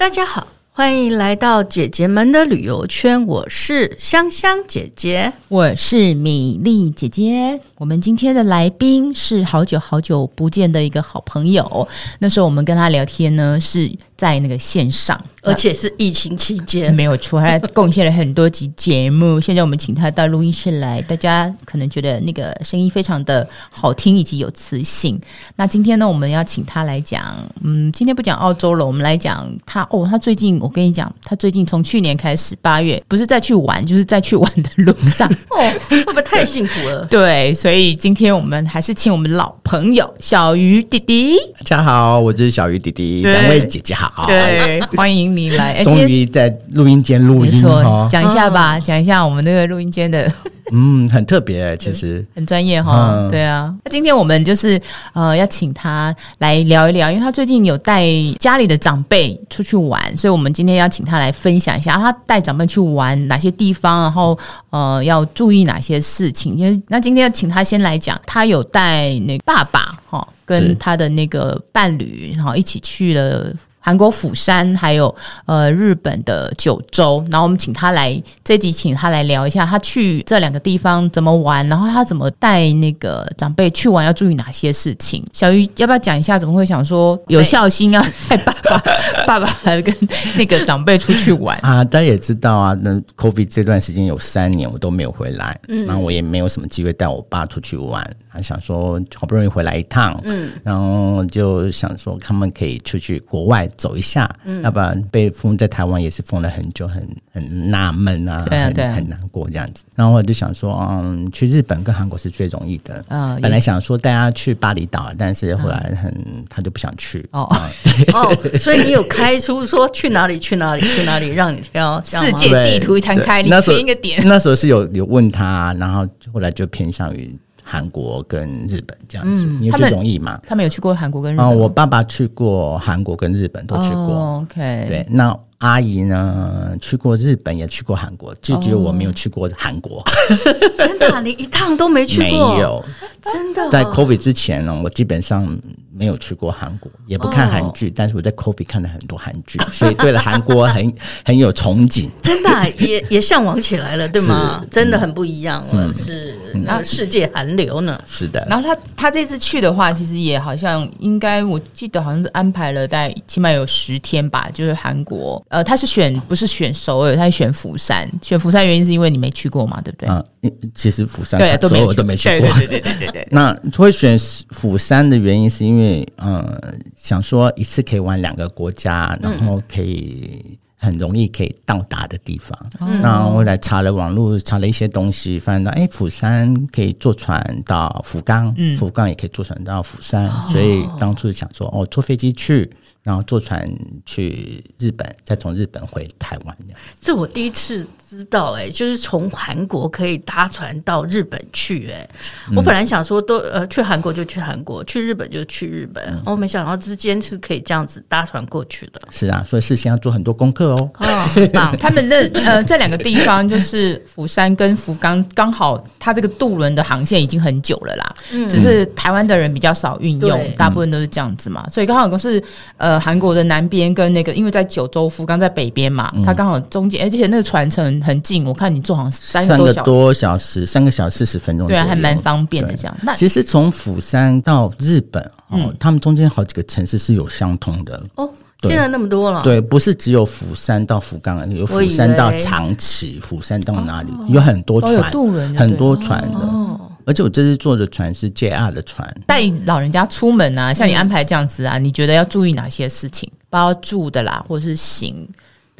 大家好，欢迎来到姐姐们的旅游圈。我是香香姐姐，我是米粒姐姐。我们今天的来宾是好久好久不见的一个好朋友。那时候我们跟他聊天呢，是在那个线上。而且是疫情期间，没有错，他贡献了很多集节目。现在我们请他到录音室来，大家可能觉得那个声音非常的好听以及有磁性。那今天呢，我们要请他来讲，嗯，今天不讲澳洲了，我们来讲他哦，他最近我跟你讲，他最近从去年开始八月，不是在去玩，就是在去玩的路上哦，会不会太幸福了？对，所以今天我们还是请我们老朋友小鱼弟弟。大家好，我是小鱼弟弟，两位姐姐好，对，欢迎。你来，终于在录音间录音哈，讲一下吧，讲一下我们那个录音间的，嗯，很特别，其实很专业哈，对啊。那今天我们就是呃要请他来聊一聊，因为他最近有带家里的长辈出去玩，所以我们今天要请他来分享一下他带长辈去玩哪些地方，然后呃要注意哪些事情。因为那今天要请他先来讲，他有带那爸爸哈跟他的那个伴侣，然后一起去了。韩国釜山，还有呃日本的九州，然后我们请他来这集，请他来聊一下他去这两个地方怎么玩，然后他怎么带那个长辈去玩，要注意哪些事情。小鱼要不要讲一下？怎么会想说有孝心要带爸爸爸爸还跟那个长辈出去玩 啊？大家也知道啊，那 COVID 这段时间有三年我都没有回来，嗯，然后我也没有什么机会带我爸出去玩，还想说好不容易回来一趟，嗯，然后就想说他们可以出去国外。走一下，嗯，要不然被封在台湾也是封了很久，很很纳闷啊，对啊，对啊，很很难过这样子。然后我就想说，嗯，去日本跟韩国是最容易的。嗯，本来想说带他去巴厘岛，但是后来很他就不想去。哦 哦，所以你有开出说去哪里去哪里去哪里让你挑世界地图一摊开，你选一个点。那时候是有有问他，然后后来就偏向于。韩国跟日本这样子，嗯、因为最容易嘛。他们有去过韩国跟日本。嗯，我爸爸去过韩国跟日本都去过。哦、OK，对，那。阿姨呢？去过日本，也去过韩国，就只有我没有去过韩国。真的、啊，你一趟都没去过？没有，真的。在 COVID 之前呢，我基本上没有去过韩国，也不看韩剧。但是我在 COVID 看了很多韩剧，所以对了韩国很 很有憧憬。真的、啊，也也向往起来了，对吗？真的很不一样了，嗯、是那世界韩流呢？是的。然后他他这次去的话，其实也好像应该，我记得好像是安排了大概起码有十天吧，就是韩国。呃，他是选不是选首尔，他是选釜山。选釜山原因是因为你没去过嘛，对不对？啊，其实釜山对都没都没去过。对对对对对。那会选釜山的原因是因为，呃，想说一次可以玩两个国家，然后可以很容易可以到达的地方。嗯。然后后来查了网络，查了一些东西，发现到哎，釜山可以坐船到福冈，嗯，福冈也可以坐船到釜山，哦，所以当初想说，哦，坐飞机去。然后坐船去日本，再从日本回台湾。这我第一次知道，哎，就是从韩国可以搭船到日本去，哎，我本来想说都呃去韩国就去韩国，去日本就去日本，嗯，我没想到之间是可以这样子搭船过去的。是啊，所以事先要做很多功课哦。哦，很棒。他们那呃这两个地方就是釜山跟福冈，刚好它这个渡轮的航线已经很久了啦，嗯，只是台湾的人比较少运用，大部分都是这样子嘛，所以刚好都是呃。呃，韩国的南边跟那个，因为在九州福冈在北边嘛，它刚好中间，而且那个船程很近，我看你坐好像三个多小时，三个小时四十分钟，对啊，还蛮方便的这样。那其实从釜山到日本，嗯、哦，他们中间好几个城市是有相通的。哦。现在那么多了，对，不是只有釜山到福冈，有釜山到长崎，釜山到哪里，有很多船，很多船的。哦。而且我这次坐的船是 JR 的船，带老人家出门啊，像你安排这样子啊，嗯、你觉得要注意哪些事情？包括住的啦，或者是行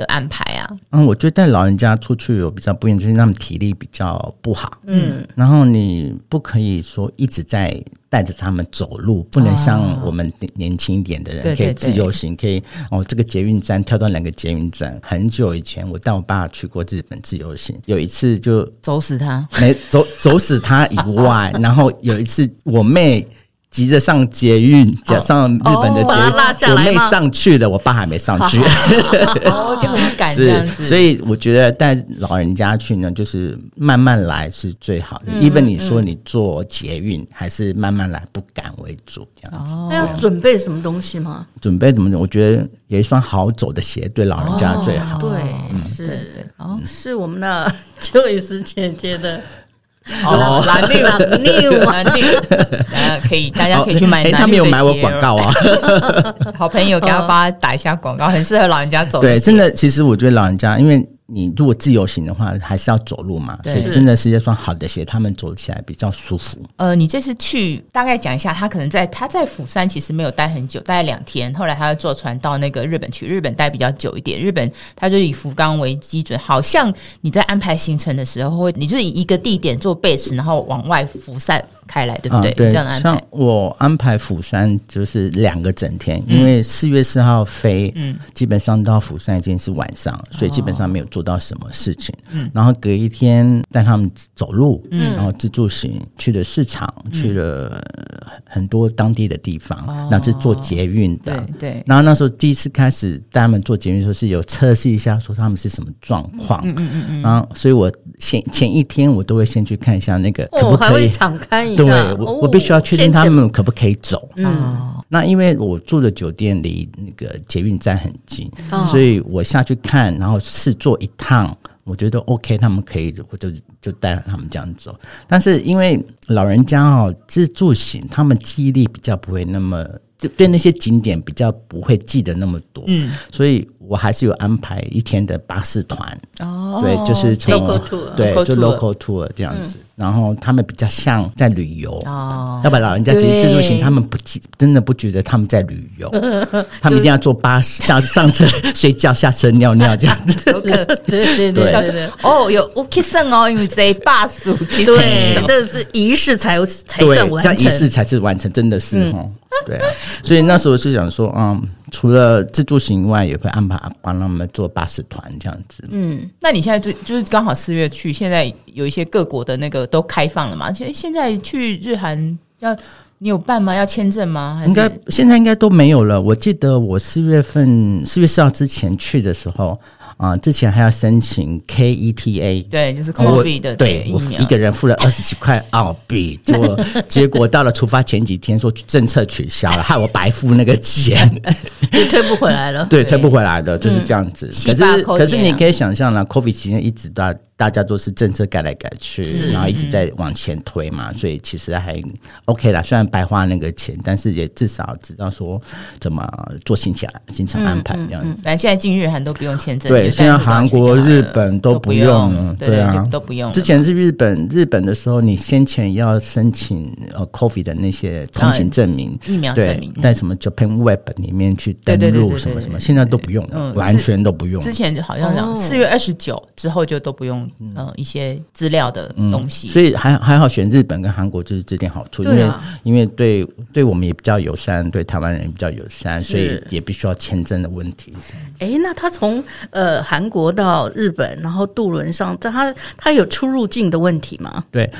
的安排啊？嗯，我觉得带老人家出去有比较不一样，就是他们体力比较不好，嗯，然后你不可以说一直在。带着他们走路，不能像我们年轻一点的人可以自由行，可以哦，这个捷运站跳到两个捷运站。很久以前，我带我爸去过日本自由行，有一次就走死他，没走走死他以外，然后有一次我妹急着上捷运，加上日本的捷运，我妹上去了，我爸还没上去，哦，就很赶这样子。所以我觉得带老人家去呢，就是慢慢来是最好的。因为你说你坐捷运，还是慢慢来，不敢为主这样子。那要准备什么东西吗？准备怎么？我觉得有一双好走的鞋，对老人家最好。对，是，哦，是我们的 Joyce 姐姐的。哦，蓝绿蓝绿蓝绿，可以，大家可以去买。哎，他没有买我广告啊，好朋友给他帮他打一下广告，很适合老人家走。对，真的，其实我觉得老人家，因为。你如果自由行的话，还是要走路嘛？对，真的是一双好的鞋，他们走起来比较舒服。呃，你这次去大概讲一下，他可能在他在釜山其实没有待很久，待两天，后来他要坐船到那个日本去，日本待比较久一点。日本他就以福冈为基准，好像你在安排行程的时候会，你就是以一个地点做 base，然后往外辐散开来，对不对？啊、对，这样的安排。像我安排釜山就是两个整天，因为四月四号飞，嗯，基本上到釜山已经是晚上，嗯、所以基本上没有做到什么事情。嗯，然后隔一天带他们走路，嗯，然后自助行去了市场，嗯、去了很多当地的地方，嗯、那是做捷运的。对对。然后那时候第一次开始带他们做捷运的时候，是有测试一下，说他们是什么状况。嗯嗯嗯。然后，所以我前前一天我都会先去看一下那个可不可以敞开一下。对，我我必须要确定他们可不可以走。嗯。那因为我住的酒店离那个捷运站很近，哦、所以我下去看，然后试坐一趟，我觉得 OK，他们可以，我就就带他们这样走。但是因为老人家哦，自助行，他们记忆力比较不会那么，就对那些景点比较不会记得那么多，嗯，所以我还是有安排一天的巴士团，哦，对，就是从 local tour, 对，就 local tour 这样子。嗯。然后他们比较像在旅游，哦，要不然老人家其实自助行，他们不真的不觉得他们在旅游，他们一定要坐巴士上上车睡觉，下车尿尿这样子。对对对对，哦，有 OK 生哦，因为这巴士对，这是仪式才才算完成，这样仪式才是完成，真的是哦，对啊，所以那时候是想说，嗯。除了自助行以外，也会安排帮他们做巴士团这样子。嗯，那你现在就就是刚好四月去，现在有一些各国的那个都开放了嘛？现现在去日韩要你有办吗？要签证吗？应该现在应该都没有了。我记得我四月份四月四号之前去的时候。啊，之前还要申请 KETA，对，就是 COVID 的对，我一个人付了二十几块澳币，结果结果到了出发前几天说政策取消了，害我白付那个钱，也 退不回来了，对，退不回来的，就是这样子。可是可是你可以想象呢，COVID 期间一直到。大家都是政策改来改去，然后一直在往前推嘛，嗯、所以其实还 OK 啦。虽然白花那个钱，但是也至少知道说怎么做行程行程安排这样子。反正、现在进日韩都不用签证，对，现在韩国、日本都不用了，对啊，都不用。之前是日本，日本的时候你先前要申请呃 COVID 的那些通行证明、疫苗证明，在什么 Japan Web 里面去登录什么什么，现在都不用了，嗯、完全都不用。之前好像讲四月二十九之后就都不用。嗯、呃，一些资料的东西，嗯、所以还还好选日本跟韩国就是这点好处，因为、啊、因为对对我们也比较友善，对台湾人也比较友善，所以也必须要签证的问题。哎、欸，那他从呃韩国到日本，然后渡轮上，他他有出入境的问题吗？对。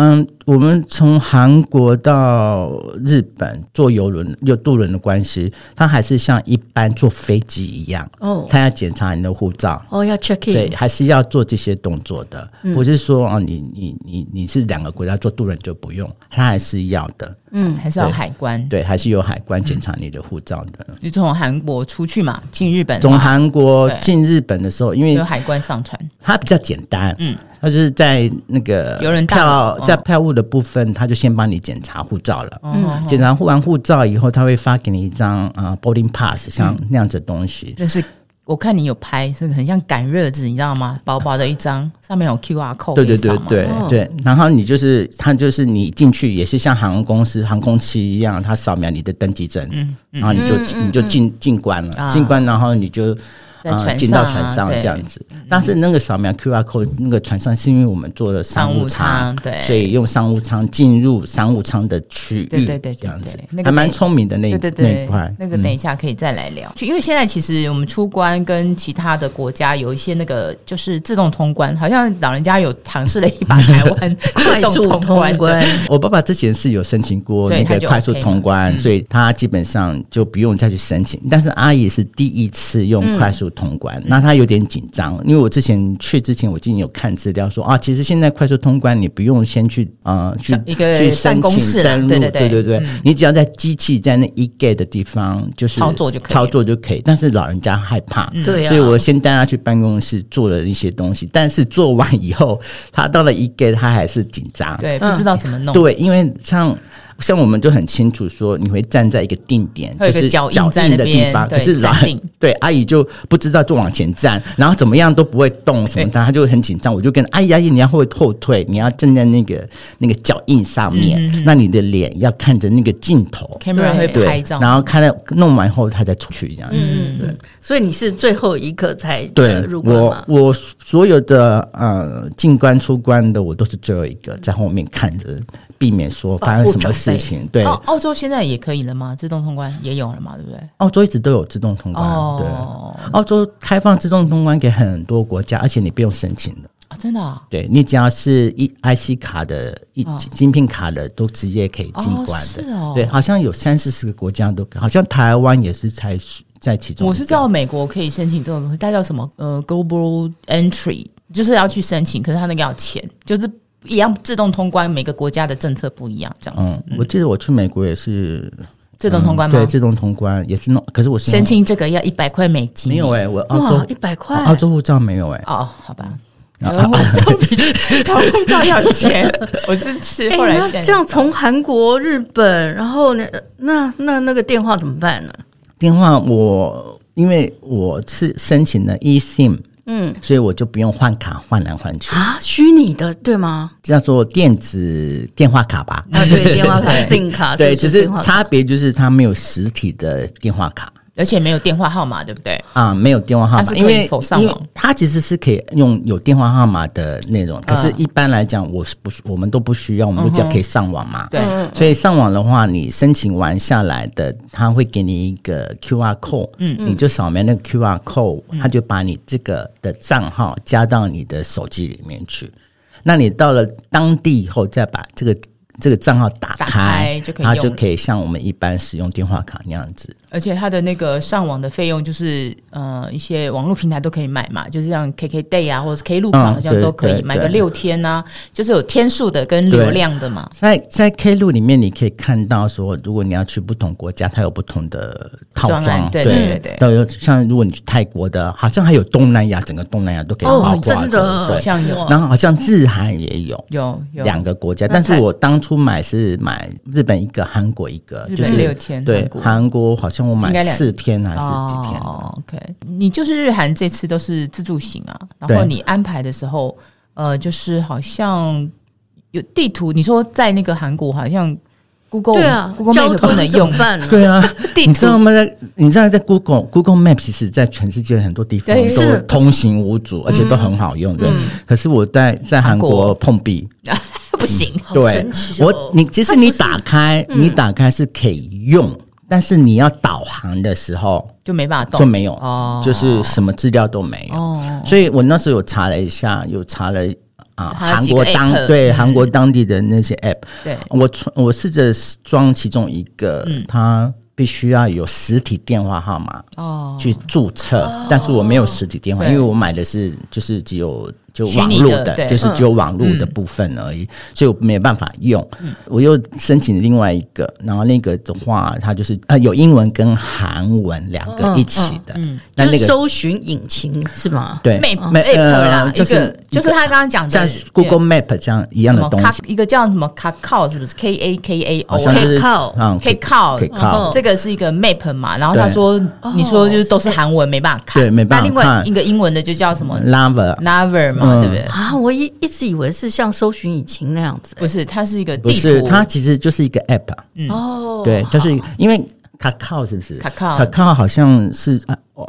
嗯，我们从韩国到日本坐邮轮，有渡轮的关系，它还是像一般坐飞机一样哦。它要检查你的护照哦，要 check in，对，还是要做这些动作的。嗯、不是说哦，你你你你是两个国家坐渡轮就不用，它还是要的。嗯，还是要海关对，对，还是有海关检查你的护照的。你从韩国出去嘛，进日本，从韩国进日本的时候，因为有海关上船，它比较简单，嗯。他就是在那个票在票务的部分，他就先帮你检查护照了。嗯，检查完护照以后，他会发给你一张啊 boarding pass，像那样子的东西。但是我看你有拍，是很像赶热纸，你知道吗？薄薄的一张，上面有 QR code。对对对对对。然后你就是他就是你进去也是像航空公司航空器一样，他扫描你的登机证，嗯，然后你就你就进进关了，进关然后你就。呃进到船上这样子。但是那个扫描 QR code 那个船上是因为我们做了商务舱，对，所以用商务舱进入商务舱的区域，对对对，这样子。还蛮聪明的那对对对那块。那个等一下可以再来聊，因为现在其实我们出关跟其他的国家有一些那个就是自动通关，好像老人家有尝试了一把台湾 快速通关。我爸爸之前是有申请过那个快速通关，所以他基本上就不用再去申请。但是阿姨是第一次用快速通关，那他有点紧张，因为我之前去之前我已经有看资料说啊，其实现在快速通关你不用先去呃去一个去申请登录，对对对对，你只要在机器在那一 gate 的地方就是操作就可以，操作就可以。但是老人家害怕，对，所以我先带他去办公室做了一些东西。但是做完以后，他到了一 gate 他还是紧张，对，不知道怎么弄。对，因为像。像我们就很清楚说，你会站在一个定点，就是脚印的地方。可是老 对阿姨就不知道就往前站，然后怎么样都不会动什么的，他就很紧张。我就跟阿姨阿姨，你要会后退，你要站在那个那个脚印上面，那你的脸要看着那个镜头，camera 会拍照，然后看到弄完后她再出去这样子。对，所以你是最后一刻才对入关吗？我我所有的呃进关出关的，我都是最后一个在后面看着。避免说发生什么事情。对，澳澳洲现在也可以了吗？自动通关也有了吗？对不对？澳洲一直都有自动通关。哦、对，澳洲开放自动通关给很多国家，而且你不用申请的啊，真的、哦。对，你只要是一 IC 卡的、一晶片卡的，都直接可以进关的。哦是哦。对，好像有三四十个国家都，好像台湾也是才在其中。我是知道美国可以申请这种东西，它叫什么？呃，Global Entry，就是要去申请，可是它那个要钱，就是。一样自动通关，每个国家的政策不一样，这样子。嗯，我记得我去美国也是自动通关吗？对，自动通关也是弄。可是我申请这个要一百块美金。没有哎，我澳洲一百块，澳洲护照没有哎。哦，好吧，澳洲护照要钱。我是吃后来这样从韩国、日本，然后呢，那那那个电话怎么办呢？电话我因为我是申请了 eSIM。嗯，所以我就不用换卡换来换去啊，虚拟的对吗？叫做电子电话卡吧？啊，对，电话卡、SIM 卡，对，只是差别就是它没有实体的电话卡。而且没有电话号码，对不对？啊，没有电话号码，因为因为它其实是可以用有电话号码的内容，可是一般来讲，我是不，我们都不需要，我们都只要可以上网嘛。对，所以上网的话，你申请完下来的，他会给你一个 QR code，嗯，你就扫描那个 QR code，他就把你这个的账号加到你的手机里面去。那你到了当地以后，再把这个这个账号打开，打开就可以，它就可以像我们一般使用电话卡那样子。而且它的那个上网的费用，就是呃一些网络平台都可以买嘛，就是像 KKday 啊，或者是 Klook 好像都可以买个六天啊，就是有天数的跟流量的嘛。在在 Klook 里面，你可以看到说，如果你要去不同国家，它有不同的套装，对对对对。都有像如果你去泰国的，好像还有东南亚，整个东南亚都可以包括。真的，好像有。然后好像日韩也有，有有两个国家，但是我当初买是买日本一个，韩国一个，就是六天。对，韩国好像我买四天还是几天？哦，OK，你就是日韩这次都是自助行啊，然后你安排的时候，呃，就是好像有地图，你说在那个韩国好像 Google 对啊，Google Map 不能用，对啊，你知道吗？在你知道在 Google Google Map 其实在全世界很多地方都通行无阻，而且都很好用的。可是我在在韩国碰壁，不行。对，我你其实你打开你打开是可以用。但是你要导航的时候就没办法动，就没有，哦、就是什么资料都没有。哦、所以我那时候有查了一下，有查了啊，韩国当对韩国当地的那些 app，对。我我试着装其中一个，嗯、它必须要有实体电话号码哦。去注册，哦、但是我没有实体电话，因为我买的是就是只有。就网络的，就是只有网络的部分而已，所以我没有办法用。我又申请另外一个，然后那个的话，它就是呃有英文跟韩文两个一起的。嗯，那那个搜寻引擎是吗？对，Map map 啦，就是就是他刚刚讲的像 Google Map 这样一样的东西。一个叫什么 Kakao 是不是？K A K A O，Kakao，Kakao，这个是一个 Map 嘛。然后他说，你说就是都是韩文，没办法看。对，没办法看。那另外一个英文的就叫什么 Lover Lover 嘛。对不对啊？我一一直以为是像搜寻引擎那样子，不是，它是一个地图，不是，它其实就是一个 app。嗯哦，对，就是因为 Kakao 是不是？Kakao，Kakao 好像是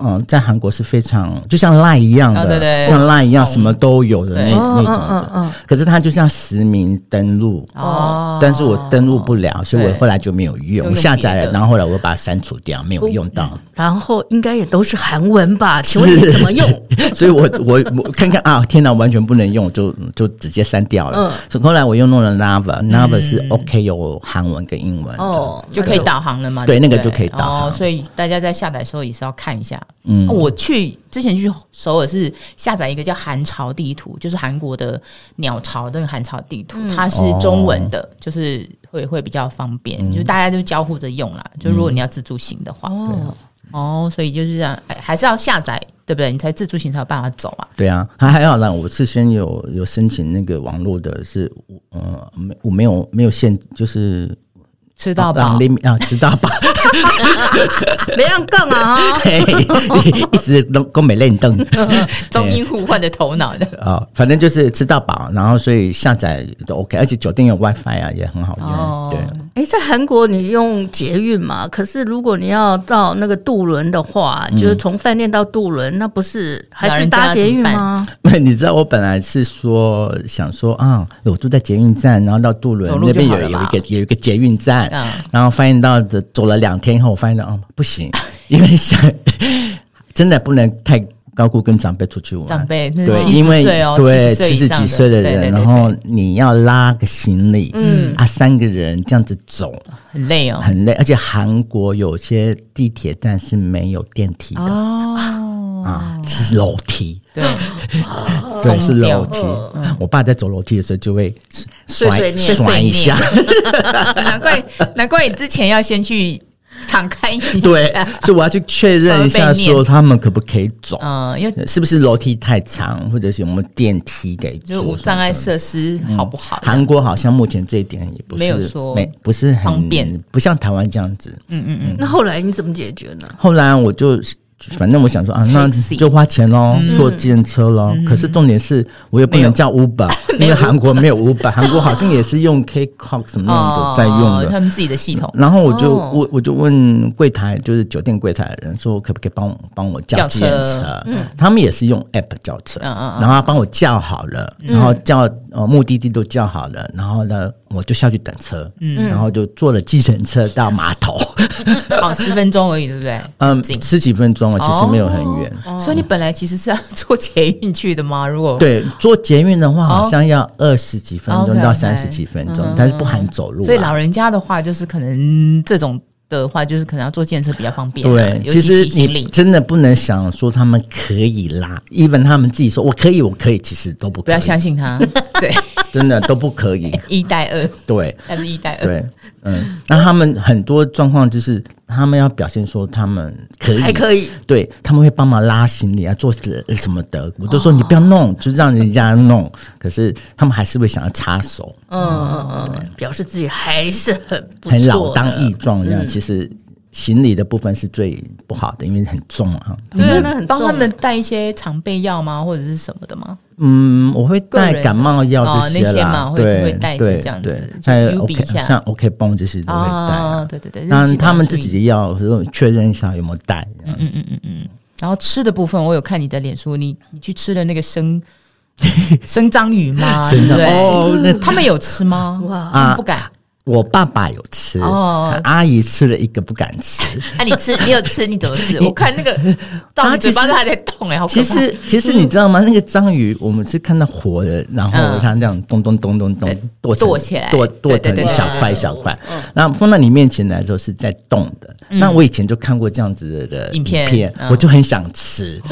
嗯，在韩国是非常就像 Line 一样的，哦、对对，像 Line 一样什么都有的那那种的。嗯嗯嗯、可是它就像实名登录哦，但是我登录不了，所以我后来就没有用，我下载了，然后后来我把它删除掉，没有用到。然后应该也都是韩文吧？请问你怎么用？所以我我我看看啊，天哪，完全不能用，就就直接删掉了。嗯，所以后来我又弄了 Naver，Naver、嗯、是 OK 有韩文跟英文哦，就可以导航了嘛？对，对那个就可以导航。哦，所以大家在下载的时候也是要看一下。嗯，我去之前去首尔是下载一个叫韩朝地图，就是韩国的鸟巢那个韩朝地图，嗯、它是中文的，哦、就是会会比较方便，嗯、就是大家就交互着用啦。就如果你要自助行的话，哦，哦，所以就是这样，还是要下载，对不对？你才自助行才有办法走啊。对啊，还还好啦，我事先有有申请那个网络的是，呃，没我没有没有限，就是。吃到饱啊！吃到饱，没让更啊！一直都都没练动，中英互换的头脑的啊，反正就是吃到饱，然后所以下载都 OK，而且酒店有 WiFi 啊，也很好用。对，哎，在韩国你用捷运嘛？可是如果你要到那个渡轮的话，就是从饭店到渡轮，那不是还是搭捷运吗？你知道我本来是说想说啊，我住在捷运站，然后到渡轮那边有有一个有一个捷运站。然后发现到的走了两天以后，我发现到哦不行，因为想 真的不能太高估跟长辈出去玩。长辈对，因为对七十几岁的人，然后你要拉个行李，嗯。啊，三个人这样子走很累哦，很累。而且韩国有些地铁站是没有电梯的。哦，啊是楼梯，对，对是楼梯。我爸在走楼梯的时候就会摔摔一下。难怪难怪你之前要先去敞开一下，对，所以我要去确认一下，说他们可不可以走？嗯，因为是不是楼梯太长，或者是有没有电梯给？就无障碍设施好不好？韩国好像目前这一点也不是没有说没不是很方便，不像台湾这样子。嗯嗯嗯。那后来你怎么解决呢？后来我就。反正我想说啊，那就花钱喽，坐计程车喽。可是重点是我也不能叫 Uber，因为韩国没有 Uber，韩国好像也是用 K-Cock 什么的在用的，他们自己的系统。然后我就我我就问柜台，就是酒店柜台的人说，可不可以帮我帮我叫计程车？他们也是用 App 叫车，然后他帮我叫好了，然后叫呃目的地都叫好了，然后呢我就下去等车，嗯然后就坐了计程车到码头，好十分钟而已，对不对？嗯，十几分钟。其实没有很远，哦，所以你本来其实是要坐捷运去的吗？如果对坐捷运的话，好像要二十几分钟到三十几分钟，但是不含走路。所以老人家的话，就是可能这种的话，就是可能要坐电车比较方便。对，其实你真的不能想说他们可以拉，even 他们自己说我可以，我可以，其实都不可以。不要相信他，对，真的都不可以。一带二，对，还是一带二，对。嗯，那他们很多状况就是，他们要表现说他们可以，还可以，对，他们会帮忙拉行李啊，做什么的，我都说你不要弄，就让人家弄。可是他们还是会想要插手，嗯嗯嗯，表示自己还是很很老当益壮这样。其实行李的部分是最不好的，因为很重啊。你会帮他们带一些常备药吗，或者是什么的吗？嗯，我会带感冒药这些啦，对，会带这样子，再 OK 像 OK 绷这些都会带，对对对。那他们自己的药，确认一下有没有带。嗯嗯嗯嗯嗯。然后吃的部分，我有看你的脸书，你你去吃了那个生 生章鱼吗？对哦，那他们有吃吗？哇，不敢。我爸爸有吃，阿姨吃了一个不敢吃。啊，你吃，你有吃，你怎么吃？我看那个，到嘴巴都还在动哎，好。其实，其实你知道吗？那个章鱼，我们是看到活的，然后它这样咚咚咚咚咚剁剁起来，剁剁成一小块一小块，然后放到你面前来的时候是在动的。那我以前就看过这样子的影片，我就很想吃。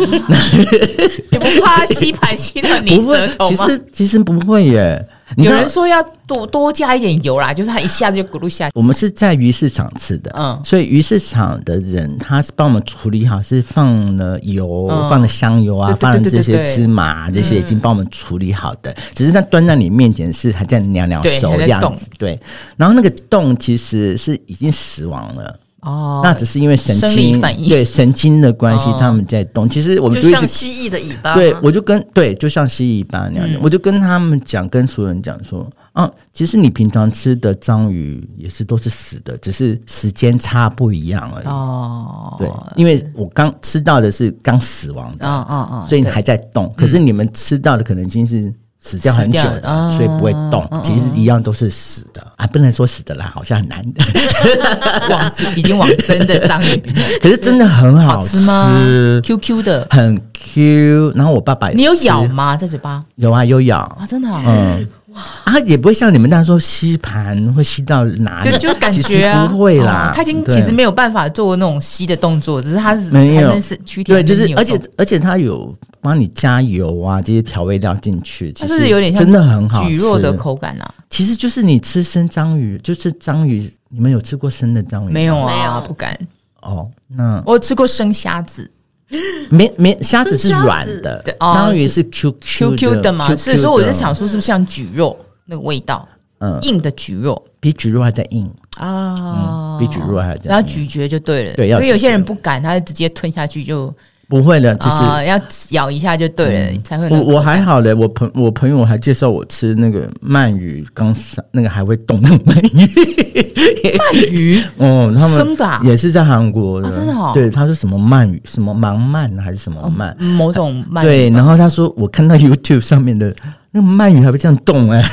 你不怕吸盘吸到你舌头吗？其实其实不会耶。有人说要多多加一点油啦，就是它一下子就咕噜下去。我们是在鱼市场吃的，嗯，所以鱼市场的人他是帮我们处理好，是放了油，嗯、放了香油啊，放了这些芝麻，这些已经帮我们处理好的，嗯、只是在端在你面前是还在袅袅熟的样子，对。然后那个洞其实是已经死亡了。哦，那只是因为神经对神经的关系，他们在动。其实我们就像蜥蜴的尾巴，对，我就跟对，就像蜥蜴尾巴那样的。我就跟他们讲，跟所有人讲说嗯，其实你平常吃的章鱼也是都是死的，只是时间差不一样而已。哦，对，因为我刚吃到的是刚死亡的，嗯嗯嗯，所以还在动。可是你们吃到的可能已经是死掉很久的，所以不会动。其实一样都是死的啊，不能说死的啦，好像很难的。往已经往生的章鱼，可是真的很好吃吗？Q Q 的，很 Q。然后我爸爸，你有咬吗？在嘴巴有啊，有咬啊，真的，嗯。啊，也不会像你们那样说吸盘会吸到哪里，就就感觉啊，不会啦。他已经其实没有办法做那种吸的动作，只是他是没有对，就是而且而且他有帮你加油啊，这些调味料进去，其实有点像真的很好，蒟蒻的口感啊。其实就是你吃生章鱼，就是章鱼，你们有吃过生的章鱼？没有啊，不敢。哦，那我吃过生虾子，没没虾子是软的，章鱼是 Q Q Q 的嘛，所以说我就想说是不是像蒟蒻？那个味道，嗯，硬的蒟蒻。比蒟蒻还在硬。啊，比蒟蒻还在，然后咀嚼就对了，对，因为有些人不敢，他就直接吞下去就不会的，就是要咬一下就对了，才会。我我还好嘞，我朋我朋友还介绍我吃那个鳗鱼，刚上那个还会动的鳗鱼，鳗鱼？哦，他们生的也是在韩国的，真的哦，对，他说什么鳗鱼，什么盲鳗还是什么鳗，某种鳗，对，然后他说我看到 YouTube 上面的。那个鳗鱼还会这样动哎、欸，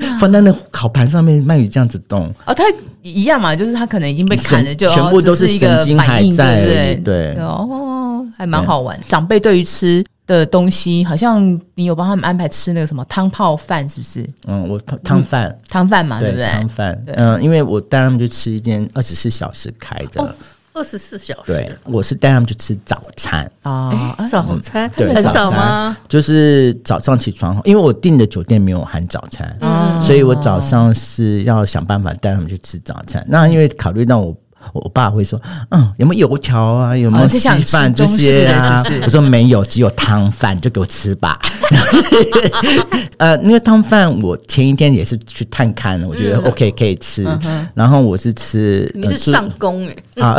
哪。放在那烤盘上面，鳗鱼这样子动。哦，它一样嘛，就是它可能已经被砍了，就全部都是神经还在，对对，对。哦，还蛮好玩。对长辈对于吃的东西，好像你有帮他们安排吃那个什么汤泡饭，是不是？嗯，我汤饭汤饭嘛，对不对？汤饭，嗯，因为我带他们去吃一间二十四小时开的。哦二十四小时，对，我是带他们去吃早餐啊，早餐对，很早吗？就是早上起床后，因为我订的酒店没有含早餐，嗯，所以我早上是要想办法带他们去吃早餐。那因为考虑到我。我爸会说：“嗯，有没有油条啊？有没有稀饭这些啊？”我说：“没有，只有汤饭，就给我吃吧。”呃，因为汤饭我前一天也是去探看，我觉得 OK 可以吃。然后我是吃，你是上工哎啊！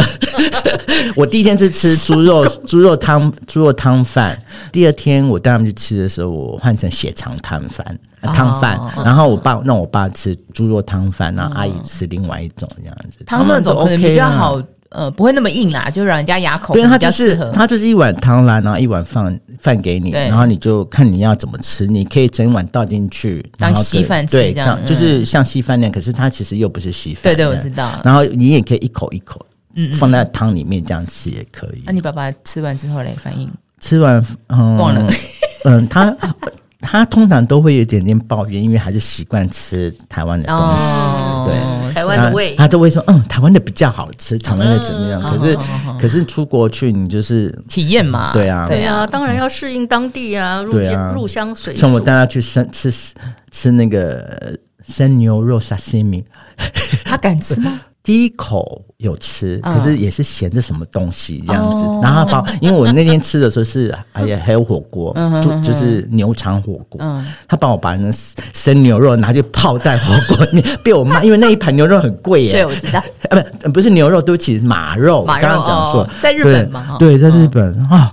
我第一天是吃猪肉猪肉汤猪肉汤饭，第二天我带他们去吃的时候，我换成血肠汤饭。汤饭，然后我爸让我爸吃猪肉汤饭，然后阿姨吃另外一种这样子。汤那种可能比较好，呃，不会那么硬啦，就让人家牙口比较适合。它就是一碗汤啦，然后一碗饭饭给你，然后你就看你要怎么吃，你可以整碗倒进去当稀饭吃，这样就是像稀饭那样，可是它其实又不是稀饭。对对，我知道。然后你也可以一口一口，嗯，放在汤里面这样吃也可以。那你爸爸吃完之后嘞，反应？吃完，嗯，忘了，嗯，他。他通常都会有点点抱怨，因为还是习惯吃台湾的东西，哦、对。台湾的味，他都会说，嗯，台湾的比较好吃，台湾的怎么样？嗯、可是，嗯、可是出国去，你就是体验嘛，对啊，对啊，当然要适应当地啊，入乡入乡随俗。像我带他去生吃吃那个生牛肉沙西米，他敢吃吗？第一口有吃，可是也是咸的什么东西这样子。哦、然后他把，因为我那天吃的时候是，哎呀，还有火锅，嗯、就就是牛肠火锅。嗯、他帮我把那生牛肉拿去泡在火锅里面，被我骂，因为那一盘牛肉很贵耶。对，我知道。啊，不，不是牛肉，对不起，马肉。马肉。刚刚讲说，在日本嘛，对，在日本啊。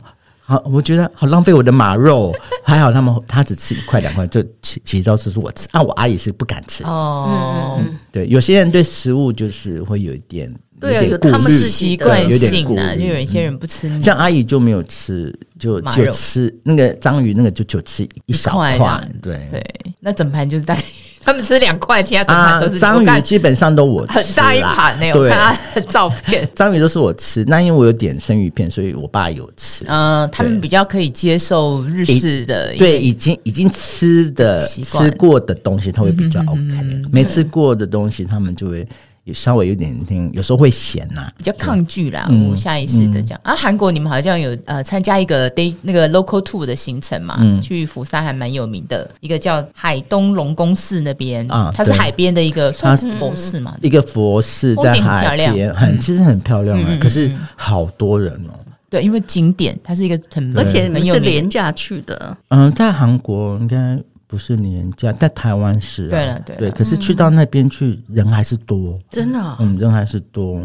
好，我觉得好浪费我的马肉。还好他们他只吃一块两块，就其其他都是我吃。啊，我阿姨是不敢吃。哦，对，有些人对食物就是会有一点对啊，有他们是习惯性的，就有一些人不吃。像阿姨就没有吃，就就吃那个章鱼，那个就就吃一小块。对对，那整盘就是大概。他们吃两块，其他整盘都是章鱼，基本上都我吃，很大一盘那种。我看他照片，章鱼都是我吃。那因为我有点生鱼片，所以我爸有吃。嗯，他们比较可以接受日式的，对，已经已经吃的吃过的东西，他会比较 OK。没吃过的东西，他们就会。稍微有点听，有时候会咸呐，比较抗拒啦。我下意识的讲。啊，韩国你们好像有呃参加一个 day 那个 local tour 的行程嘛，去釜山还蛮有名的，一个叫海东龙宫寺那边啊，它是海边的一个算是佛寺嘛，一个佛寺在海边，很其实很漂亮啊，可是好多人哦。对，因为景点它是一个很而且你是廉价去的，嗯，在韩国应该。不是年假，在台湾是。对了，对，对，可是去到那边去，人还是多，真的。嗯，人还是多，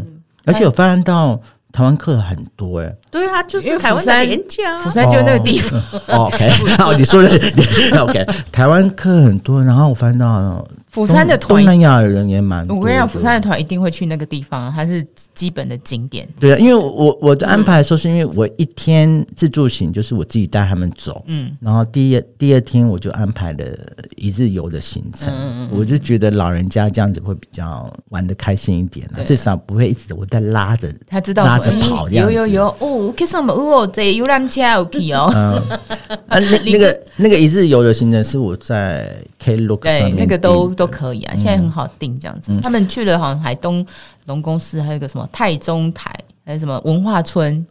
而且我发现到台湾客很多，哎。对啊，就是台湾的廉价，釜山就那个地方。OK，好，你说的 OK。台湾客很多，然后我发现到釜山的团，东南亚的人也蛮多。我跟你讲，釜山的团一定会去那个地方，它是基本的景点。对啊，因为我我的安排的时候，是因为我一天自助行，就是我自己带他们走，嗯，然后第一第二天我就安排了一日游的行程，嗯嗯嗯，我就觉得老人家这样子会比较玩的开心一点，啊，至少不会一直我在拉着他知道拉着跑这样，有有有哦，可是我们哦这游览车 OK 哦，嗯，啊那那个 那个一日游的行程是我在 Klook 上面对那个都。都可以啊，现在很好订这样子。嗯、他们去了好像海东龙宫寺，还有一个什么太中台。还有什么文化村？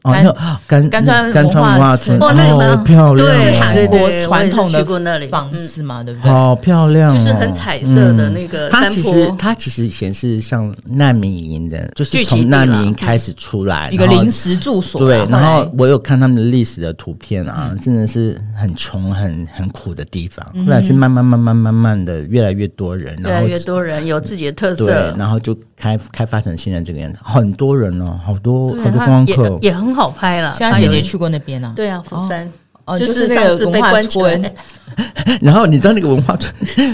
甘甘甘川文化村，哇，那个好漂亮，对韩国传统的房子嘛，对不对？好漂亮，就是很彩色的那个。它其实它其实以前是像难民营的，就是从难民营开始出来一个临时住所。对，然后我有看他们的历史的图片啊，真的是很穷、很很苦的地方。后来是慢慢慢慢慢慢的越来越多人，越来越多人有自己的特色，对，然后就开开发成现在这个样子，很多人哦，好多。对很多观光客也，也很好拍了。现在姐姐去过那边呢、啊？对啊，釜山哦，就是那个文化村。然后你知道那个文化村，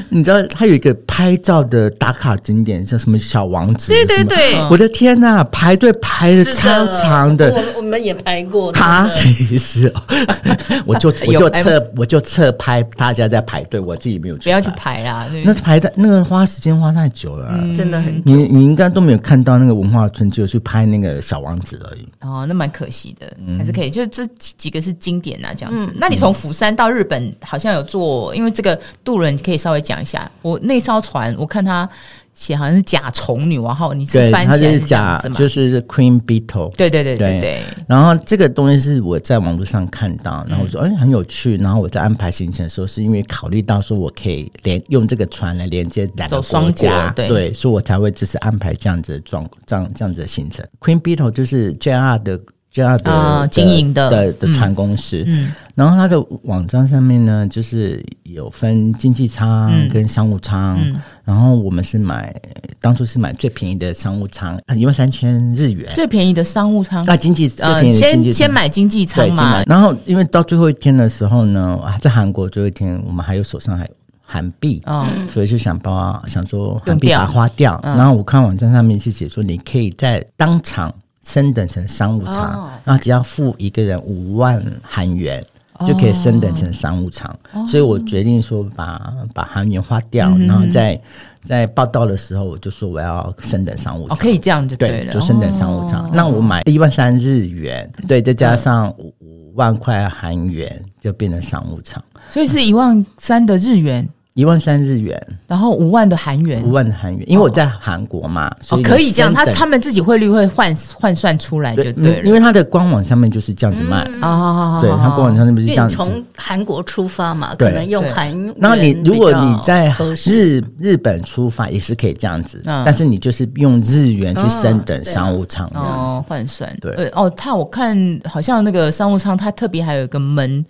你知道它有一个拍照的打卡景点，叫什么小王子？对对对，我的天呐，排队排的超长的。我我们也排过。哈，其实 我就 我就侧我就侧拍大家在排队，我自己没有去。不要去排啦，那排的那个花时间花太久了，真的很。你你应该都没有看到那个文化村，就去拍那个小王子而已。哦，那蛮可惜的，还是可以。就这几个是经典啊，这样子。那你从釜山到日本，好像有坐，因为这个渡轮可以稍微讲一下。我那艘船，我看它写好像是甲虫女王号，你是翻起来是甲，就是 Queen Beetle。对对对对对。然后这个东西是我在网络上看到，然后我说哎很有趣。然后我在安排行程的时候，是因为考虑到说我可以连用这个船来连接两个国家，对，所以我才会只是安排这样子的状这样这样子的行程。Queen Beetle 就是 JR 的。这样的经营的的的船公司，嗯，然后它的网站上面呢，就是有分经济舱跟商务舱，然后我们是买当初是买最便宜的商务舱，一万三千日元，最便宜的商务舱。啊，经济呃，先先买经济舱嘛，然后因为到最后一天的时候呢，啊，在韩国最后一天，我们还有手上还有韩币，嗯，所以就想把想说韩币把它花掉，然后我看网站上面是写说你可以在当场。升等成商务舱，哦、然后只要付一个人五万韩元，哦、就可以升等成商务舱。哦、所以我决定说把把韩元花掉，嗯、然后在在报道的时候我就说我要升等商务舱。哦，可以这样就对了，对就升等商务舱。哦、那我买一万三日元，对，再加上五五万块韩元，就变成商务舱。所以是一万三的日元。一万三日元，然后五万的韩元，五万的韩元，因为我在韩国嘛，所以可以这样，他他们自己汇率会换换算出来就对了，因为他的官网上面就是这样子卖。啊，对，他官网上面不是这样子。从韩国出发嘛，可能用韩元。然后你如果你在日日本出发也是可以这样子，但是你就是用日元去升等商务舱哦，换算。对。哦。他我看好像那个商务舱，它特别还有一个门，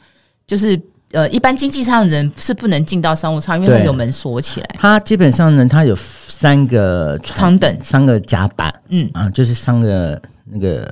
就是。呃，一般经济舱的人是不能进到商务舱，因为它有门锁起来。它基本上呢，它有三个舱等，三个甲板，嗯啊，就是三个那个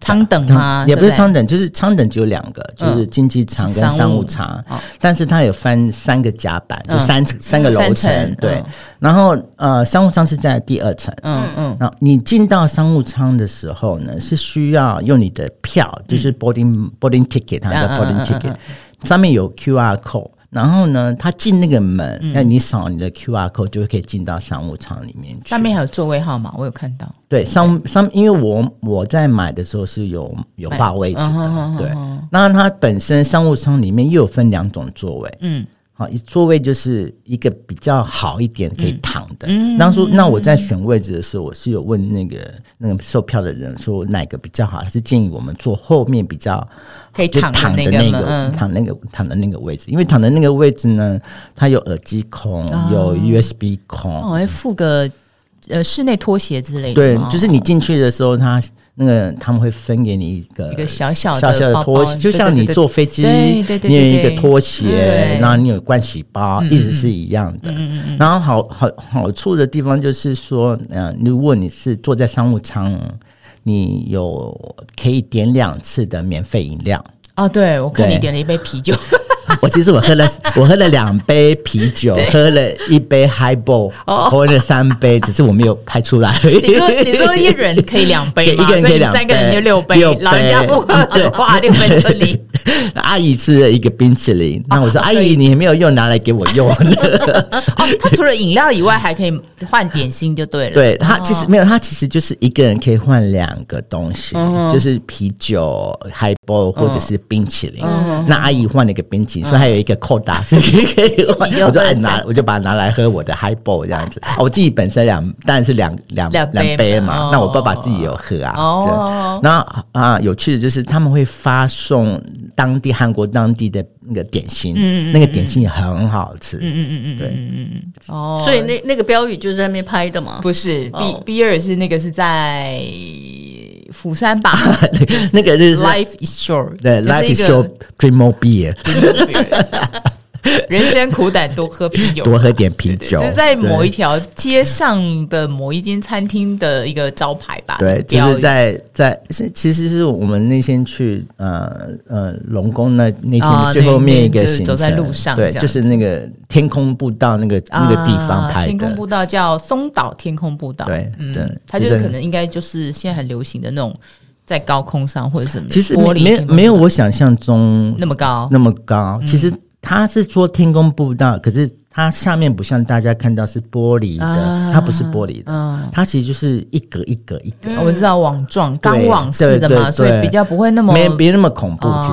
舱等吗？也不是舱等，就是舱等只有两个，就是经济舱跟商务舱。但是它有分三个甲板，就三三个楼层。对，然后呃，商务舱是在第二层。嗯嗯。然后你进到商务舱的时候呢，是需要用你的票，就是 boarding boarding ticket，它叫 boarding ticket。上面有 QR code，然后呢，他进那个门，那、嗯、你扫你的 QR code 就可以进到商务舱里面去。上面还有座位号码，我有看到。对，商商，因为我我在买的时候是有有霸位置的，嗯、对。那它本身商务舱里面又有分两种座位，嗯。好，一座位就是一个比较好一点可以躺的。嗯，当初那我在选位置的时候，我是有问那个那个售票的人说哪个比较好，还是建议我们坐后面比较可以躺的那个躺那个躺的那个位置，因为躺的那个位置呢，它有耳机孔，有 USB 孔，哦，还附个呃室内拖鞋之类的。对，就是你进去的时候，他。那个他们会分给你一个一个小小小小的拖鞋，就像你坐飞机，你有一个拖鞋，然后你有盥洗包，一直是一样的。然后好好好处的地方就是说，嗯，如果你是坐在商务舱，你有可以点两次的免费饮料。哦，对，我看你点了一杯啤酒。我其实我喝了我喝了两杯啤酒，喝了一杯 Highball，喝了三杯，只是我没有拍出来。你说你说一人可以两杯？一个人可以两杯，三个人就六杯。老人家不喝的话，六杯就你。阿姨吃了一个冰淇淋，那我说阿姨，你还没有用，拿来给我用。哦，他除了饮料以外，还可以换点心，就对了。对，他其实没有，他其实就是一个人可以换两个东西，就是啤酒、Highball 或者是冰淇淋。那阿姨换了一个冰淇淋，所以还有一个扣打是可以换。我就按拿，我就把它拿来喝我的 Highball 这样子。我自己本身两当然是两两两杯嘛，那我爸爸自己有喝啊。哦，然后啊，有趣的就是他们会发送。当地韩国当地的那个点心，嗯，那个点心也很好吃，嗯嗯嗯嗯，对，嗯嗯嗯，哦，所以那那个标语就是在那边拍的吗？不是，B B 二是那个是在釜山吧？那个就是 Life is short，对，Life is short，drink more beer。 人生苦短，多喝啤酒，多喝点啤酒。就是在某一条街上的某一间餐厅的一个招牌吧。对，就是在在是其实是我们那天去呃呃龙宫那那天最后面一个行程，走在路上，对，就是那个天空步道那个那个地方拍的。天空步道叫松岛天空步道，对，对，它就是可能应该就是现在很流行的那种在高空上或者什么。其实没没没有我想象中那么高那么高，其实。它是说天空步道，可是它下面不像大家看到是玻璃的，它不是玻璃的，它其实就是一格一格一格。我知道网状钢网式的嘛，所以比较不会那么没别那么恐怖。其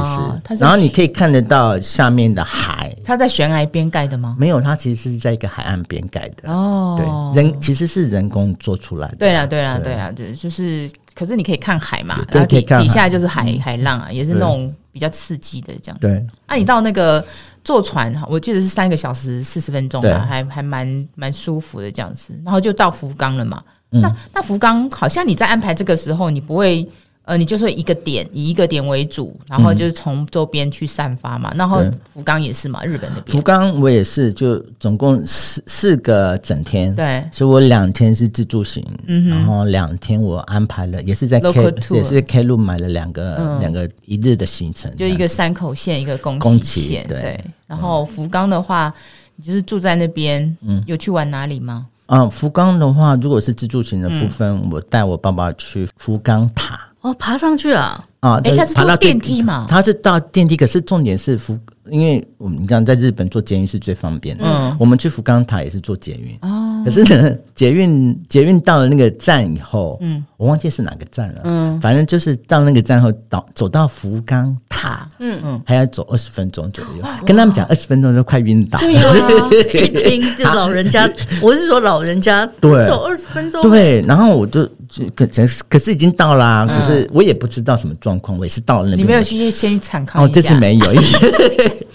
实，然后你可以看得到下面的海。它在悬崖边盖的吗？没有，它其实是在一个海岸边盖的。哦，对，人其实是人工做出来的。对啦，对啦，对啦，对，就是，可是你可以看海嘛，然后底底下就是海海浪啊，也是那种比较刺激的这样。对，那你到那个。坐船哈，我记得是三个小时四十分钟吧，还还蛮蛮舒服的这样子，然后就到福冈了嘛。嗯、那那福冈好像你在安排这个时候，你不会。呃，你就是一个点，以一个点为主，然后就是从周边去散发嘛。然后福冈也是嘛，日本那边。福冈我也是，就总共四四个整天。对，所以我两天是自助行，然后两天我安排了，也是在 K，也是 Klook 买了两个两个一日的行程，就一个山口县，一个宫崎县。对，然后福冈的话，你就是住在那边，嗯，有去玩哪里吗？嗯，福冈的话，如果是自助行的部分，我带我爸爸去福冈塔。哦，爬上去啊！啊，哎，他是坐电梯嘛？他是到电梯，可是重点是福，因为我们讲在日本坐捷运是最方便的。嗯，我们去福冈塔也是坐捷运。哦，可是呢，捷运捷运到了那个站以后，嗯，我忘记是哪个站了。嗯，反正就是到那个站后，到走到福冈塔，嗯嗯，还要走二十分钟左右。跟他们讲二十分钟就快晕倒。对啊，一听就老人家，我是说老人家，对，走二十分钟。对，然后我就。可是可是已经到啦，可是我也不知道什么状况，我也是到了那边。你没有去先去参考？哦，这次没有，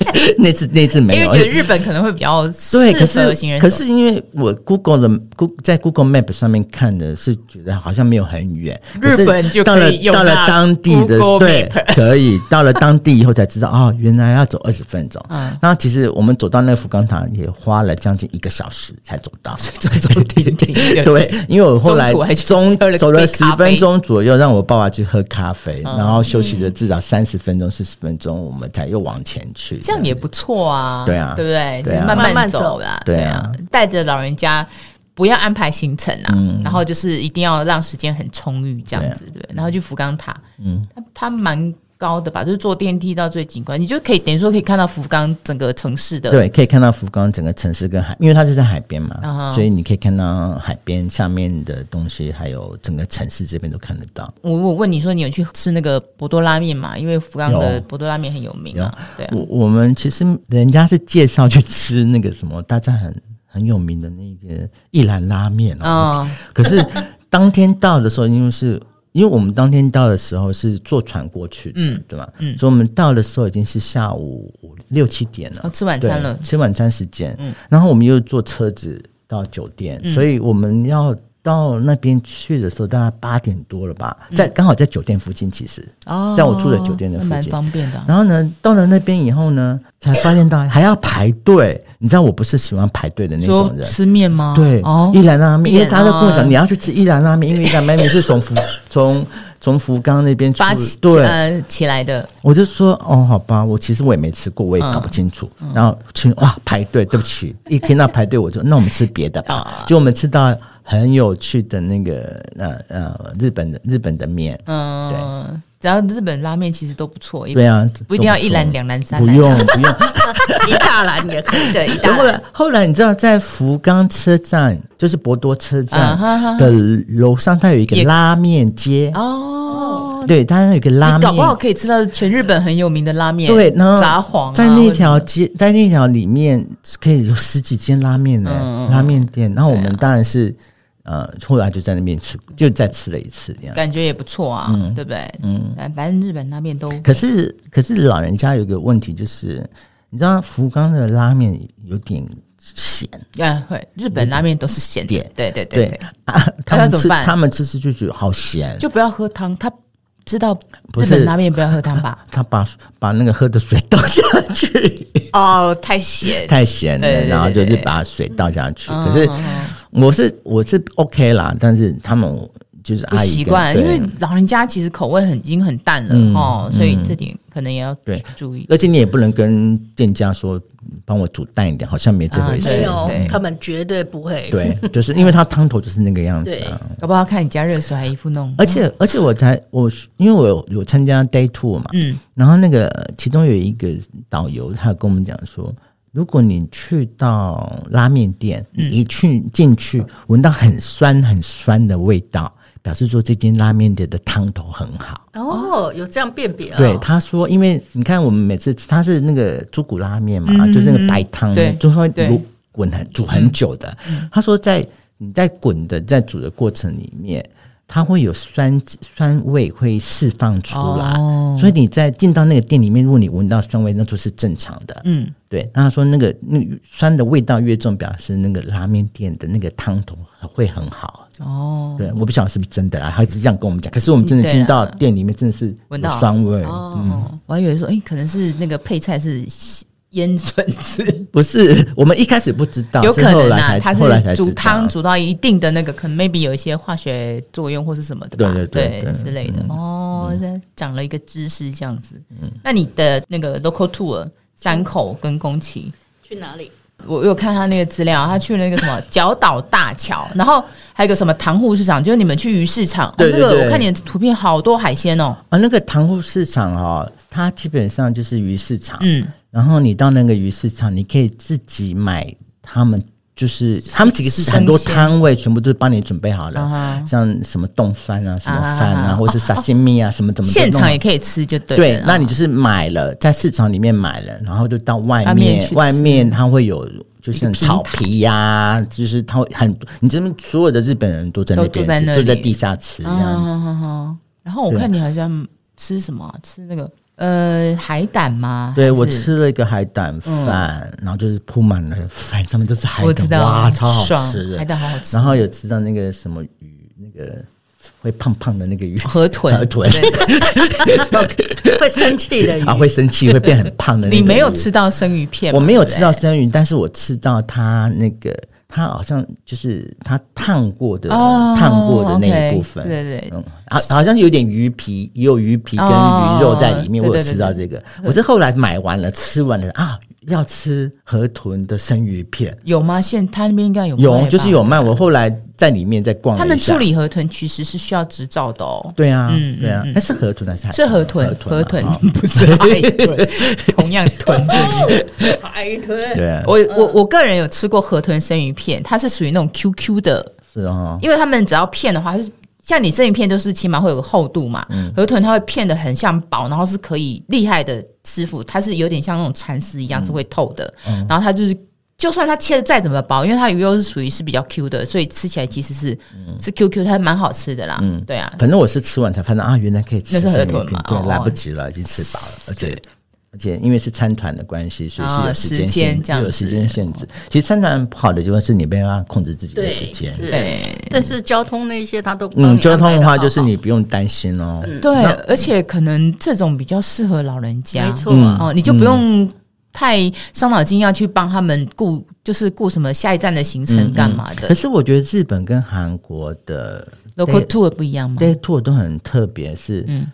那次那次没有，因为觉得日本可能会比较对。可是可是因为我 Google 的 Google 在 Google Map 上面看的是觉得好像没有很远，日本就到了到了当地的对，可以到了当地以后才知道哦，原来要走二十分钟。嗯，那其实我们走到那福冈塔也花了将近一个小时才走到，走走停停。对，因为我后来中。走了十分钟左右，让我爸爸去喝咖啡，然后休息了至少三十分钟、四十分钟，我们才又往前去。这样也不错啊，对啊，对不对？就是慢慢走啦，对啊，带着老人家不要安排行程啊，然后就是一定要让时间很充裕，这样子对。然后去福冈塔，嗯，他他蛮。高的吧，就是坐电梯到最景观，你就可以等于说可以看到福冈整个城市的。对，可以看到福冈整个城市跟海，因为它是在海边嘛，uh huh. 所以你可以看到海边下面的东西，还有整个城市这边都看得到。我我问你说，你有去吃那个博多拉面吗？因为福冈的博多拉面很有名啊。对啊，我我们其实人家是介绍去吃那个什么，大家很很有名的那个一兰拉面哦。Uh. 可是当天到的时候，因为是。因为我们当天到的时候是坐船过去的，嗯，对吧？嗯，所以我们到的时候已经是下午五六七点了，哦，吃晚餐了，吃晚餐时间，嗯，然后我们又坐车子到酒店，嗯，所以我们要。到那边去的时候，大概八点多了吧，在刚好在酒店附近，其实哦，在我住的酒店的附近，蛮方便的。然后呢，到了那边以后呢，才发现到还要排队。你知道我不是喜欢排队的那种人。吃面吗？对，哦一兰拉面，因为他就跟我讲，你要去吃一兰拉面，因为一兰拉面是从福 从从福冈那边发起对。呃起来的，我就说哦，好吧，我其实我也没吃过，我也搞不清楚。嗯、然后去哇排队，对不起，一听到排队，我就那我们吃别的吧。就我们吃到很有趣的那个呃呃日本的日本的面，嗯，对。只要日本拉面其实都不错，对啊，不一定要一篮两篮三篮，不用不用，一大篮也可以。的，一大篮。后来后来你知道，在福冈车站，就是博多车站的楼上，它有一个拉面街哦。对，它有一个拉面，搞不好可以吃到全日本很有名的拉面。对，然后札幌在那条街，在那条里面可以有十几间拉面的拉面店。然后我们当然是。呃，后来就在那边吃，就再吃了一次，这样。感觉也不错啊，嗯、对不对？嗯，反正日本那边都可是，可是老人家有个问题，就是你知道福冈的拉面有点咸，嗯，会日本拉面都是咸点，对。对对对啊，他们吃他们吃吃就觉得好咸，就不要喝汤，他知道日本拉面不要喝汤吧？他把把那个喝的水倒下去，哦，太咸，太咸了，然后就是把水倒下去，可是。我是我是 OK 啦，但是他们就是阿姨不习惯，因为老人家其实口味很已经很淡了、嗯、哦，所以这点可能也要注意。而且你也不能跟店家说帮我煮淡一点，好像没这回事。啊、没有，他们绝对不会。对，就是因为他汤头就是那个样子、啊。对，搞不好看你加热水还一副弄。而且而且我才我因为我有有参加 day tour 嘛，嗯，然后那个其中有一个导游，他有跟我们讲说。如果你去到拉面店，你一去进去闻到很酸很酸的味道，表示说这间拉面店的汤头很好。哦，有这样辨别啊？对，他说，因为你看我们每次他是那个猪骨拉面嘛，嗯、就是那个白汤，对，就会滚很煮很久的。嗯、他说在你在滚的在煮的过程里面。它会有酸酸味会释放出来，哦、所以你在进到那个店里面，如果你闻到酸味，那就是正常的。嗯，对。那他说那个那酸的味道越重，表示那个拉面店的那个汤头会很好。哦，对，我不晓得是不是真的啊，他是这样跟我们讲。可是我们真的进到店里面，真的是闻到酸味。哦，嗯、我还以为说，哎、欸，可能是那个配菜是。腌笋子 不是，我们一开始不知道，有可能啊，它是煮汤煮到一定的那个，可能 maybe 有一些化学作用或是什么的吧，对对对，对之类的。嗯、哦，长了一个知识这样子。嗯，那你的那个 local tour 山口跟宫崎去哪里？我有看他那个资料，他去那个什么角岛大桥，然后还有个什么塘户市场，就是你们去鱼市场，对对对，那个我看你的图片好多海鲜哦。啊，那个塘户市场哦，它基本上就是鱼市场，嗯。然后你到那个鱼市场，你可以自己买，他们就是他们几个是很多摊位，全部都是帮你准备好了，像什么冻饭啊、什么饭啊，或者是沙西米啊，什么怎么现场也可以吃，就对。对，那你就是买了，在市场里面买了，然后就到外面，外面它会有就是草皮呀，就是它会很多，你这边所有的日本人都在那边，都在地下吃。然后我看你好像吃什么，吃那个。呃，海胆吗？对，我吃了一个海胆饭，然后就是铺满了饭，上面都是海胆，哇，超好吃的，海胆好好吃。然后有吃到那个什么鱼，那个会胖胖的那个鱼，河豚，河豚，会生气的鱼啊，会生气会变很胖的。你没有吃到生鱼片？我没有吃到生鱼，但是我吃到它那个。它好像就是它烫过的烫过的那一部分，对对，嗯，好，好像是有点鱼皮，也有鱼皮跟鱼肉在里面。我有吃到这个，我是后来买完了吃完了啊，要吃河豚的生鱼片，有吗？现他那边应该有，有就是有卖。我后来。在里面在逛，他们处理河豚其实是需要执照的哦。对啊，嗯，对啊，那是河豚还是海？是河豚，河豚 不是海豚，同样豚，海豚。对，我我我个人有吃过河豚生鱼片，它是属于那种 QQ 的，是啊，因为他们只要片的话，是像你生鱼片都是起码会有个厚度嘛，河豚它会片的很像薄，然后是可以厉害的师傅，它是有点像那种蚕丝一样是会透的，然后它就是。就算它切的再怎么薄，因为它鱼肉是属于是比较 Q 的，所以吃起来其实是、嗯、是 QQ，它蛮好吃的啦。嗯，对啊。反正我是吃完才发现啊，原来可以吃。那是河豚嘛？对，来不及了，已经吃饱了，而且而且因为是参团的关系，所以是有时间限，有时间限制。其实参团不好的地方是你没办法控制自己的时间。对，但是交通那些他都嗯，交通的话就是你不用担心哦。对，而且可能这种比较适合老人家，没错哦，你就不用。太伤脑筋要去帮他们顾，就是顾什么下一站的行程干嘛的。嗯嗯、可是我觉得日本跟韩国的 local tour 不一样吗？对，tour 都很特别，是嗯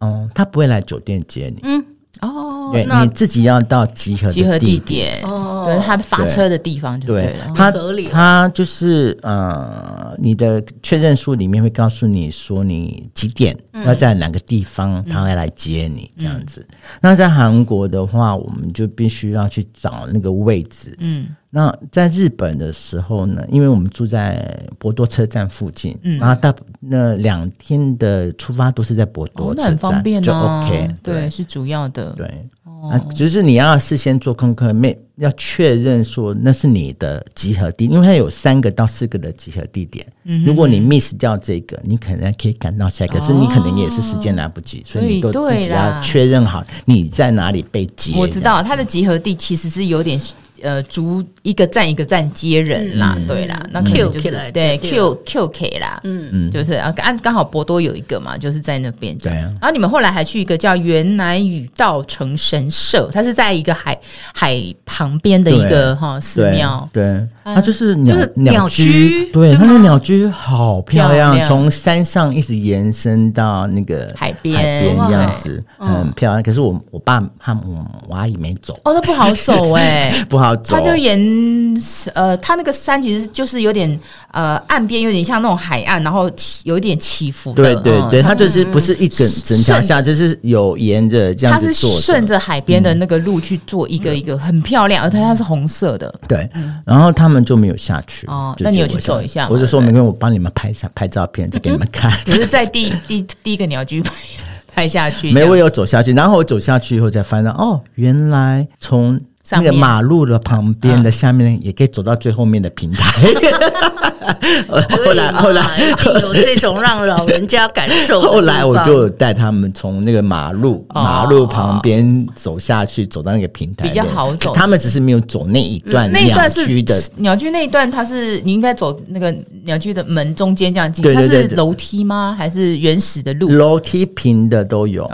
嗯，他不会来酒店接你，嗯哦，对，你自己要到集合集合地点。哦，对，他发车的地方就对了，他他就是呃，你的确认书里面会告诉你说你几点要在哪个地方，他会来接你这样子。那在韩国的话，我们就必须要去找那个位置，嗯。那在日本的时候呢，因为我们住在博多车站附近，嗯，然后大那两天的出发都是在博多车站，哦、很方便、啊、就 OK，对，对，是主要的，对，哦、啊，只是你要事先做功课，没要确认说那是你的集合地，因为它有三个到四个的集合地点，嗯，如果你 miss 掉这个，你可能可以赶到下一个，可是你可能也是时间来不及，哦、所以你都自己要确认好你在哪里被接。我知道它的集合地其实是有点。呃，逐一个站一个站接人啦，对啦，那 Q 就是对 Q Q K 啦，嗯。嗯，就是啊，刚刚好博多有一个嘛，就是在那边。对啊，然后你们后来还去一个叫原来宇道成神社，它是在一个海海旁边的一个哈寺庙，对，它就是鸟鸟居，对，它的鸟居好漂亮，从山上一直延伸到那个海边海边。这样子，很漂亮。可是我我爸他我我阿姨没走，哦，那不好走哎，不好。他就沿呃，他那个山其实就是有点呃，岸边有点像那种海岸，然后有一点起伏的。对对对，它就是不是一整整条下，就是有沿着这样子做。它是顺着海边的那个路去做一个一个很漂亮，而且它是红色的。对，然后他们就没有下去。哦，那你有去走一下？我就说没关系，我帮你们拍一下拍照片，再给你们看。可 是在第第第一个鸟居拍拍下去，没我有走下去，然后我走下去以后才发现哦，原来从。那个马路的旁边的下面也可以走到最后面的平台。后来后来有这种让老人家感受。后来我就带他们从那个马路马路旁边走下去，走到那个平台比较好走。他们只是没有走那一段鸟居的鸟居那一段，它是你应该走那个鸟居的门中间这样进。它是楼梯吗？还是原始的路？楼梯平的都有。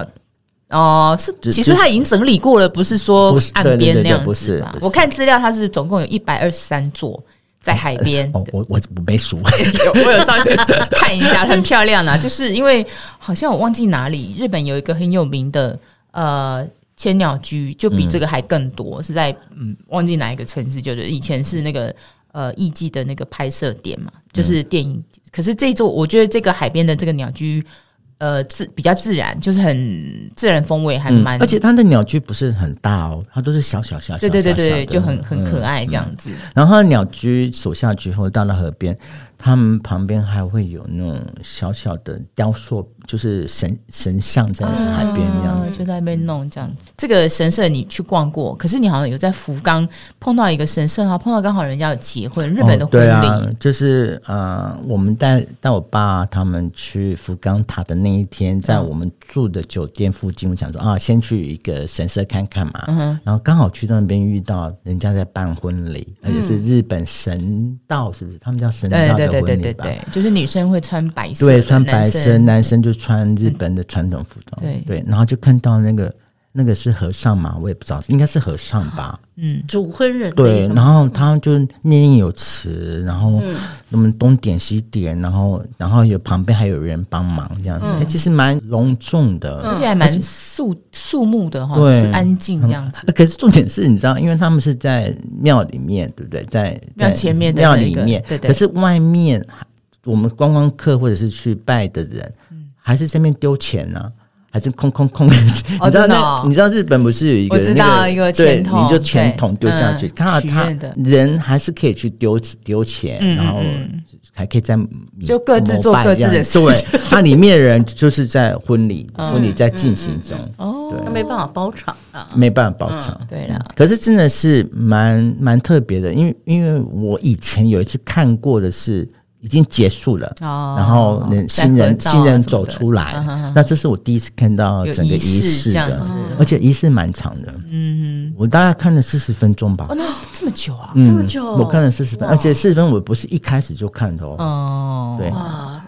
哦，是，其实他已经整理过了，不是说岸边那样子吧？不是，我看资料，它是总共有一百二十三座在海边。哦，我我我没数，我有上去 看一下，很漂亮啊！就是因为好像我忘记哪里，日本有一个很有名的呃千鸟居，就比这个还更多，是在嗯忘记哪一个城市，就是以前是那个呃艺伎的那个拍摄点嘛，就是电影。可是这座，我觉得这个海边的这个鸟居。呃，自比较自然，就是很自然风味，还蛮、嗯。而且它的鸟居不是很大哦，它都是小小小小，对对对对，就很很可爱这样子。然后鸟居走下去后，到了河边。他们旁边还会有那种小小的雕塑，就是神神像在海边这样、嗯，就在那边弄这样子。这个神社你去逛过，可是你好像有在福冈碰到一个神社，然后碰到刚好人家有结婚，日本的婚礼、哦，对啊，就是呃，我们带带我爸他们去福冈塔的那一天，在我们住的酒店附近，我想说啊，先去一个神社看看嘛，嗯、然后刚好去到那边遇到人家在办婚礼，而且是日本神道，是不是？他们叫神道对对对对，就是女生会穿白色，对，穿白色，男生就穿日本的传统服装，对。对，然后就看到那个那个是和尚嘛，我也不知道，应该是和尚吧，嗯，主婚人对，然后他就念念有词，然后我们东点西点，然后然后有旁边还有人帮忙这样子，其实蛮隆重的，而且还蛮肃肃穆的哈，对，安静这样子。可是重点是你知道，因为他们是在庙里面，对不对？在庙前面庙里面，对对。可是外面我们观光客或者是去拜的人，还是在那边丢钱呢？还是空空空？你知道那？你知道日本不是有一个那个对，你就钱桶丢下去，看到他人还是可以去丢丢钱，然后还可以在就各自做各自的事。对，它里面的人就是在婚礼，婚礼在进行中，哦，他没办法包场啊，没办法包场。对了，可是真的是蛮蛮特别的，因为因为我以前有一次看过的是。已经结束了，然后新人新人走出来，那这是我第一次看到整个仪式的，而且仪式蛮长的，嗯，我大概看了四十分钟吧，哦，那这么久啊，这么久，我看了四十分，而且四十分我不是一开始就看的哦，哦，对，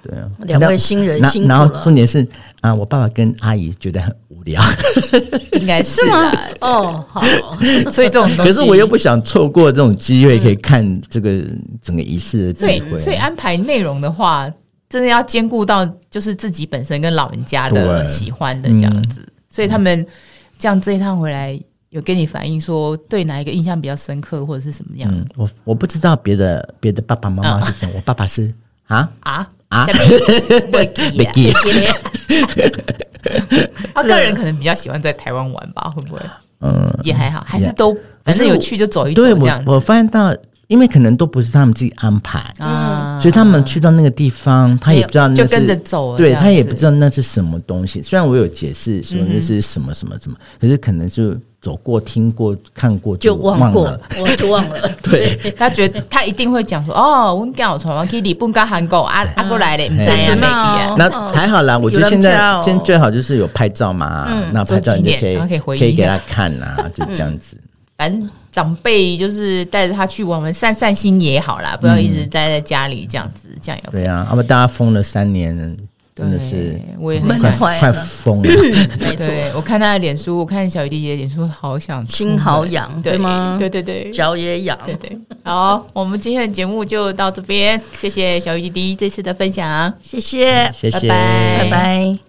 对啊，两位新人辛苦然后。重点是啊，我爸爸跟阿姨觉得很无聊，应该是吗。哦，好，所以这种东西，可是我又不想错过这种机会，可以看这个整个仪式的机会。对，所以安排内容的话，真的要兼顾到就是自己本身跟老人家的喜欢的这样子。所以他们这样这一趟回来，有跟你反映说对哪一个印象比较深刻，或者是什么样？嗯，我我不知道别的别的爸爸妈妈是怎样，我爸爸是啊啊啊。他 个人可能比较喜欢在台湾玩吧，会不会？嗯，也还好，还是都反正有去就走一走这样子。我我发现到。因为可能都不是他们自己安排啊，所以他们去到那个地方，他也不知道那是就跟着走，对他也不知道那是什么东西。虽然我有解释说那是什么什么什么，可是可能就走过、听过、看过就忘了，我就忘了。对，他觉得他一定会讲说：“哦，我刚好从我去日本跟韩国啊 啊过来的，不知道呀。”那还好啦，我觉得现在现在最好就是有拍照嘛，那拍照你就可以可以给他看啊，就这样子。反正长辈就是带着他去玩玩散散心也好啦，不要一直待在家里这样子，嗯、这样也对啊。要不大家封了三年，真的是我也很快快疯了。没错，我看他的脸书，我看小弟弟的脸书，好想心好痒，对吗？对对对，脚也痒。对对。好，我们今天的节目就到这边，谢谢小雨弟弟这次的分享，谢谢，谢谢，拜拜，拜拜。